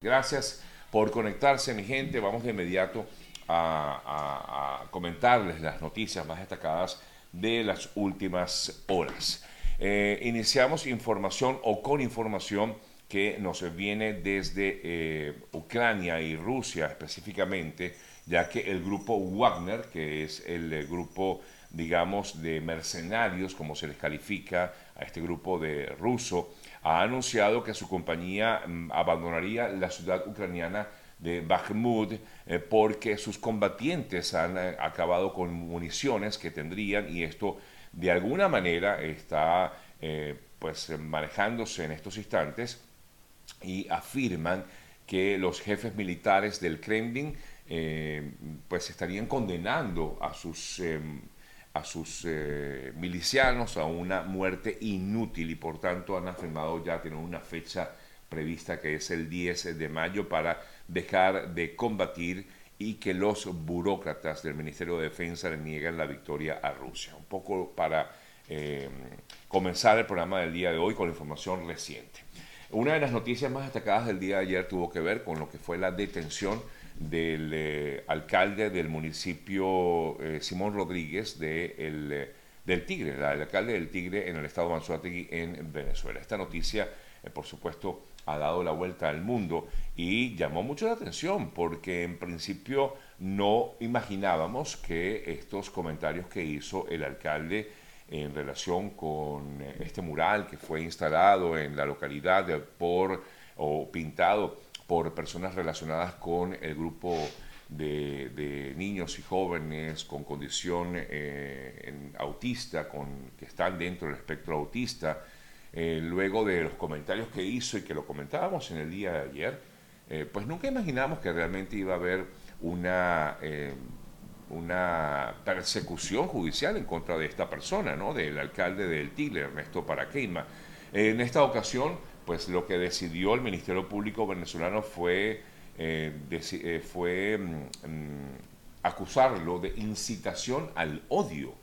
Gracias por conectarse, mi gente. Vamos de inmediato a, comentarles las noticias más destacadas de las últimas horas. Eh, iniciamos información o con información que nos viene desde eh, Ucrania y Rusia específicamente, ya que el grupo Wagner, que es el grupo, digamos, de mercenarios, como se les califica a este grupo de ruso, ha anunciado que su compañía mm, abandonaría la ciudad ucraniana de Bakhmut eh, porque sus combatientes han eh, acabado con municiones que tendrían y esto de alguna manera está eh, pues manejándose en estos instantes y afirman que los jefes militares del Kremlin pues estarían condenando a sus em, a sus eh, milicianos a una muerte inútil y por tanto han afirmado ya tener una fecha prevista que es el 10 de mayo para dejar de combatir y que los burócratas del Ministerio de Defensa le niegan la victoria a Rusia. Un poco para eh, comenzar el programa del día de hoy con la información reciente. Una de las noticias más destacadas del día de ayer tuvo que ver con lo que fue la detención del eh, alcalde del municipio eh, Simón Rodríguez de eh, del Tigre, el alcalde del Tigre en el estado de en Venezuela. Esta noticia, por supuesto, ha dado la vuelta al mundo y llamó mucho la atención porque en principio no imaginábamos que estos comentarios que hizo el alcalde en relación con este mural que fue instalado en la localidad por o pintado por personas relacionadas con el grupo de, niños y jóvenes con condición eh, autista, con, que están dentro del espectro autista, eh, luego de los comentarios que hizo y que lo comentábamos en el día de ayer, eh, pues nunca imaginamos que realmente iba a haber una, una persecución judicial en contra de esta persona, ¿no? del alcalde del Tigre, Ernesto Paraqueima. En esta ocasión, pues lo que decidió el Ministerio Público venezolano fue, eh, eh, fue mm, mm, acusarlo de incitación al odio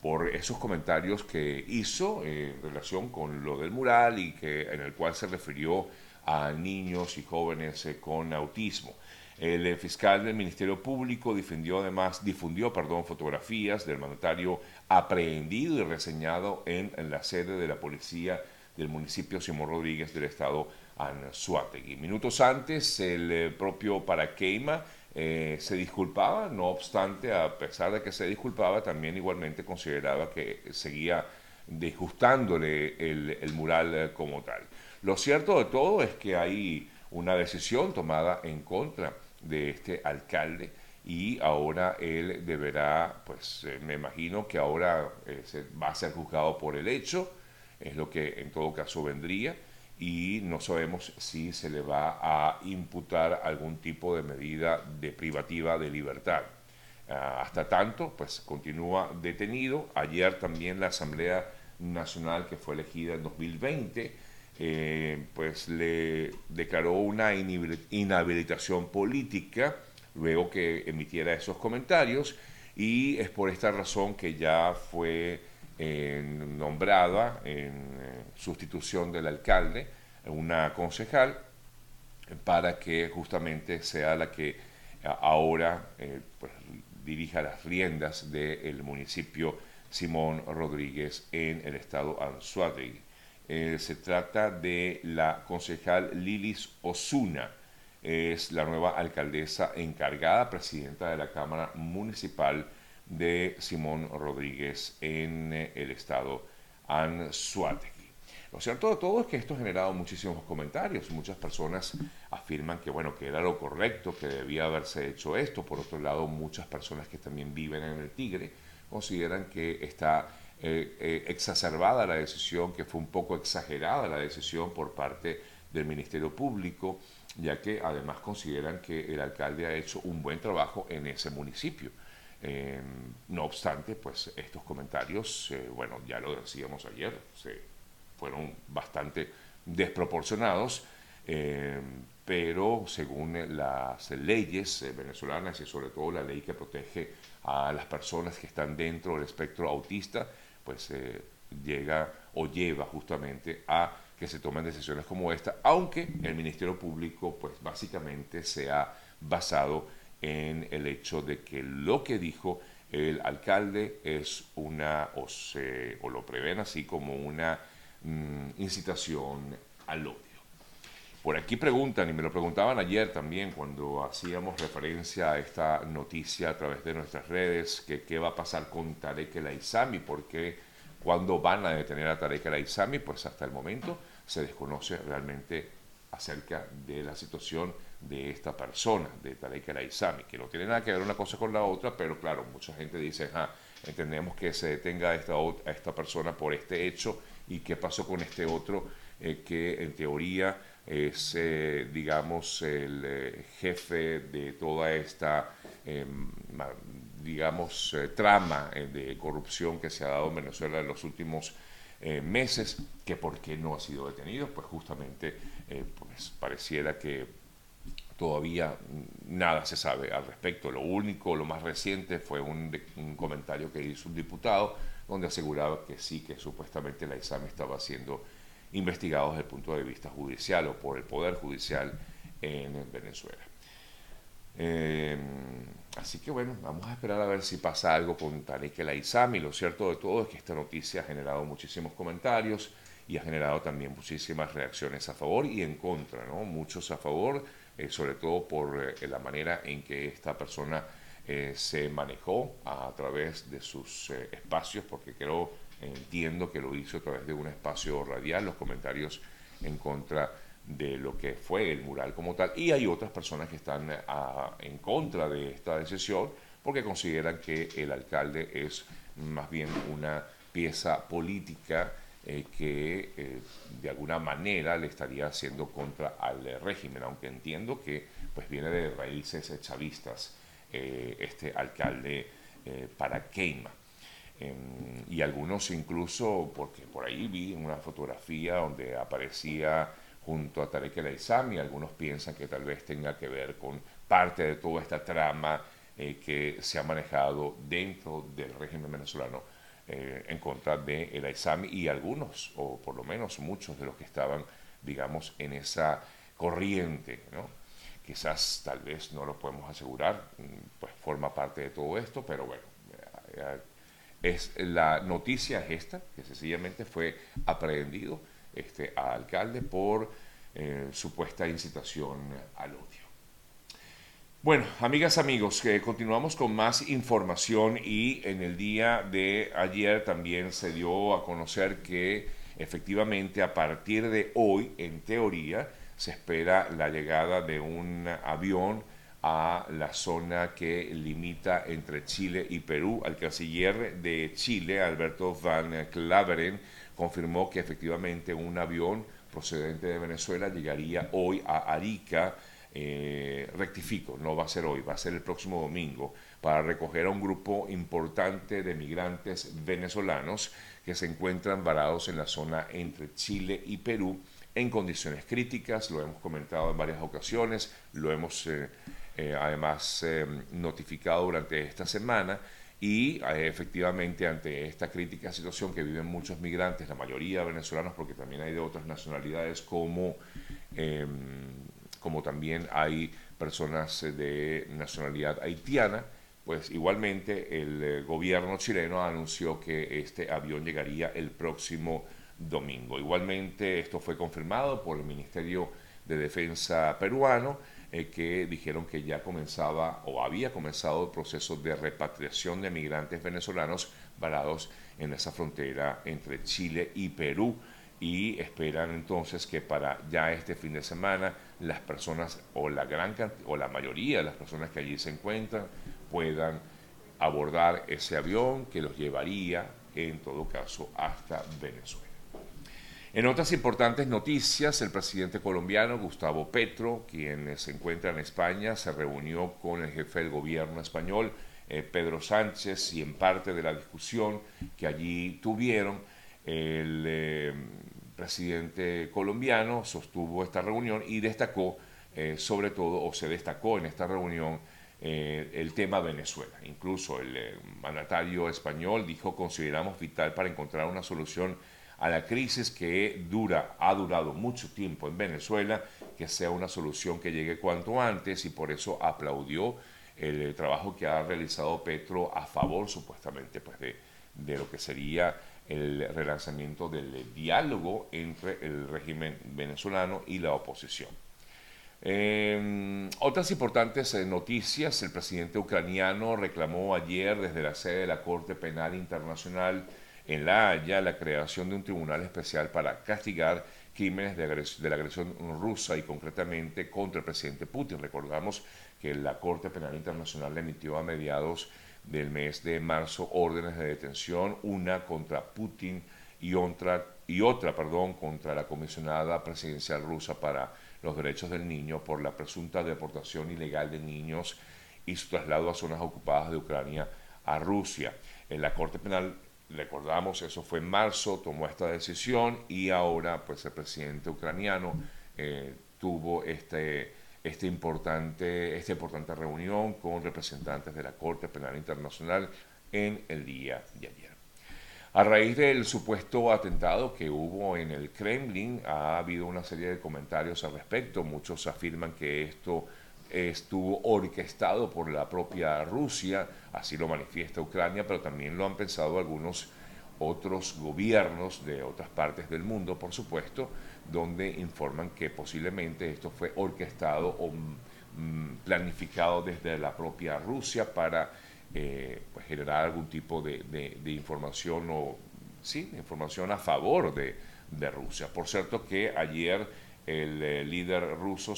por esos comentarios que hizo en relación con lo del mural y que en el cual se refirió a niños y jóvenes eh, con autismo. El fiscal del Ministerio Público difundió además difundió, perdón, fotografías del mandatario aprehendido y reseñado en la sede de la policía del municipio Simón Rodríguez del estado Anzuategui. Minutos antes, el eh, propio Paraqueima eh, se disculpaba, no obstante, a pesar de que se disculpaba, también igualmente consideraba que seguía disgustándole el, mural eh, como tal. Lo cierto de todo es que hay una decisión tomada en contra de este alcalde y ahora él deberá, pues me imagino que ahora se va a ser juzgado por el hecho, es lo que en todo caso vendría y no sabemos si se le va a imputar algún tipo de medida de privativa de libertad. Ah, hasta tanto, pues continúa detenido. Ayer también la Asamblea Nacional que fue elegida en 2020, eh, pues le declaró una inhabilitación política luego que emitiera esos comentarios y es por esta razón que ya fue nombrada en eh, sustitución del alcalde, una concejal, para que justamente sea la que ahora eh, pues, dirija las riendas del municipio Simón Rodríguez en el estado Anzuategui. Eh, se trata de la concejal Lilis Osuna, es la nueva alcaldesa encargada, presidenta de la Cámara Municipal de Simón Rodríguez en eh, el estado Anzuategui. Lo cierto de todo es que esto ha generado muchísimos comentarios. Muchas personas afirman que, bueno, que era lo correcto, que debía haberse hecho esto. Por otro lado, muchas personas que también viven en el Tigre consideran que está eh, eh, exacerbada la decisión, que fue un poco exagerada la decisión por parte del Ministerio Público, ya que además consideran que el alcalde ha hecho un buen trabajo en ese municipio. Em, no obstante, pues estos comentarios, eh, bueno, ya lo decíamos ayer, fueron bastante desproporcionados, em, pero según las leyes venezolanas y sobre todo la ley que protege a las personas que están dentro del espectro autista, pues eh, llega o lleva justamente a que se tomen decisiones como esta, aunque el Ministerio Público pues básicamente se ha basado en el hecho de que lo que dijo el alcalde es una, o, se, o lo prevén así como una mm, incitación al odio. Por aquí preguntan, y me lo preguntaban ayer también cuando hacíamos referencia a esta noticia a través de nuestras redes, que qué va a pasar con Tarek El Aizami, porque cuando van a detener a Tarek El Aizami, pues hasta el momento se desconoce realmente acerca de la situación de esta persona, de Tarek El Aizami, que no tiene nada que ver una cosa con la otra, pero claro, mucha gente dice, ah, entendemos que se detenga a esta, esta persona por este hecho y qué pasó con este otro eh, que en teoría es, eh, digamos, el eh, jefe de toda esta, em, digamos, trama de corrupción que se ha dado en Venezuela en los últimos meses, que por qué no ha sido detenido, pues justamente pues pareciera que todavía nada se sabe al respecto. Lo único, lo más reciente fue un, comentario que hizo un diputado donde aseguraba que sí, que supuestamente la examen estaba haciendo investigados desde el punto de vista judicial o por el Poder Judicial en Venezuela. Eh, así que bueno, vamos a esperar a ver si pasa algo con Tarek El Aizami. Lo cierto de todo es que esta noticia ha generado muchísimos comentarios y ha generado también muchísimas reacciones a favor y en contra, ¿no? Muchos a favor, eh, sobre todo por eh, la manera en que esta persona se manejó a, través de sus espacios, porque creo Entiendo que lo hizo a través de un espacio radial, los comentarios en contra de lo que fue el mural como tal. Y hay otras personas que están en contra de esta decisión porque consideran que el alcalde es más bien una pieza política eh, que eh, de alguna manera le estaría haciendo contra al régimen, aunque entiendo que pues viene de raíces chavistas eh, este alcalde para Keima. Em, y algunos incluso, porque por ahí vi una fotografía donde aparecía junto a Tarek El Aizami, algunos piensan que tal vez tenga que ver con parte de toda esta trama que se ha manejado dentro del régimen venezolano eh, en contra de El Aizami y algunos, o por lo menos muchos de los que estaban, digamos, en esa corriente, ¿no? Quizás, tal vez, no lo podemos asegurar, mm, pues forma parte de todo esto, pero bueno, eh, es, la noticia es esta, que sencillamente fue aprehendido este alcalde por eh, supuesta incitación al odio. Bueno, amigas, amigos, que continuamos con más información y en el día de ayer también se dio a conocer que efectivamente a partir de hoy, en teoría, se espera la llegada de un avión a la zona que limita entre Chile y Perú. El canciller de Chile, Alberto Van Claveren, confirmó que efectivamente un avión procedente de Venezuela llegaría hoy a Arica. Eh, rectifico, no va a ser hoy, va a ser el próximo domingo, para recoger a un grupo importante de migrantes venezolanos que se encuentran varados en la zona entre Chile y Perú en condiciones críticas, lo hemos comentado en varias ocasiones, lo hemos eh, eh, además eh, notificado durante esta semana y efectivamente ante esta crítica situación que viven muchos migrantes, la mayoría venezolanos porque también hay de otras nacionalidades como, em, como también hay personas de nacionalidad haitiana, pues igualmente el gobierno chileno anunció que este avión llegaría el próximo domingo. Igualmente esto fue confirmado por el Ministerio de Defensa peruano eh, que dijeron que ya comenzaba o había comenzado el proceso de repatriación de migrantes venezolanos varados en esa frontera entre Chile y Perú y esperan entonces que para ya este fin de semana las personas o la gran o la mayoría de las personas que allí se encuentran puedan abordar ese avión que los llevaría en todo caso hasta Venezuela. En otras importantes noticias, el presidente colombiano Gustavo Petro, quien se encuentra en España, se reunió con el jefe del gobierno español, eh, Pedro Sánchez, y en parte de la discusión que allí tuvieron, el eh, presidente colombiano sostuvo esta reunión y destacó, eh, sobre todo, o se destacó en esta reunión, el tema Venezuela. Incluso el mandatario español dijo, consideramos vital para encontrar una solución a la crisis que dura, ha durado mucho tiempo en Venezuela, que sea una solución que llegue cuanto antes y por eso aplaudió el trabajo que ha realizado Petro a favor supuestamente pues, de, de lo que sería el relanzamiento del diálogo entre el régimen venezolano y la oposición. otras importantes eh, noticias, el presidente ucraniano reclamó ayer desde la sede de la Corte Penal Internacional en La Haya la creación de un tribunal especial para castigar crímenes de, de, la agresión rusa y concretamente contra el presidente Putin. Recordamos que la Corte Penal Internacional emitió a mediados del mes de marzo órdenes de detención, una contra Putin y otra, y otra perdón, contra la comisionada presidencial rusa para los derechos del niño por la presunta deportación ilegal de niños y su traslado a zonas ocupadas de Ucrania a Rusia. En la Corte Penal, recordamos, eso fue en marzo, tomó esta decisión y ahora pues el presidente ucraniano eh, tuvo este este importante, esta importante reunión con representantes de la Corte Penal Internacional en el día de ayer. A raíz del supuesto atentado que hubo en el Kremlin, ha habido una serie de comentarios al respecto. Muchos afirman que esto estuvo orquestado por la propia Rusia, así lo manifiesta Ucrania, pero también lo han pensado algunos otros gobiernos de otras partes del mundo, por supuesto, donde informan que posiblemente esto fue orquestado o mm, planificado desde la propia Rusia para eh, pues, generar algún tipo de, información o sí, información a favor de, Rusia. Por cierto que ayer el eh, líder ruso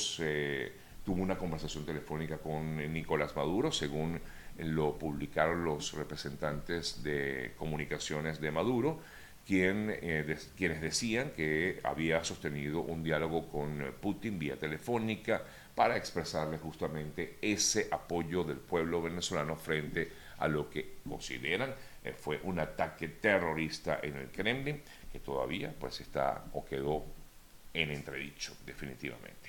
tuvo una conversación telefónica con Nicolás Maduro, según lo publicaron los representantes de comunicaciones de Maduro, eh, quienes decían que había sostenido un diálogo con Putin vía telefónica para expresarle justamente ese apoyo del pueblo venezolano frente a lo que consideran eh, fue un ataque terrorista en el Kremlin, que todavía pues está o quedó en entredicho definitivamente.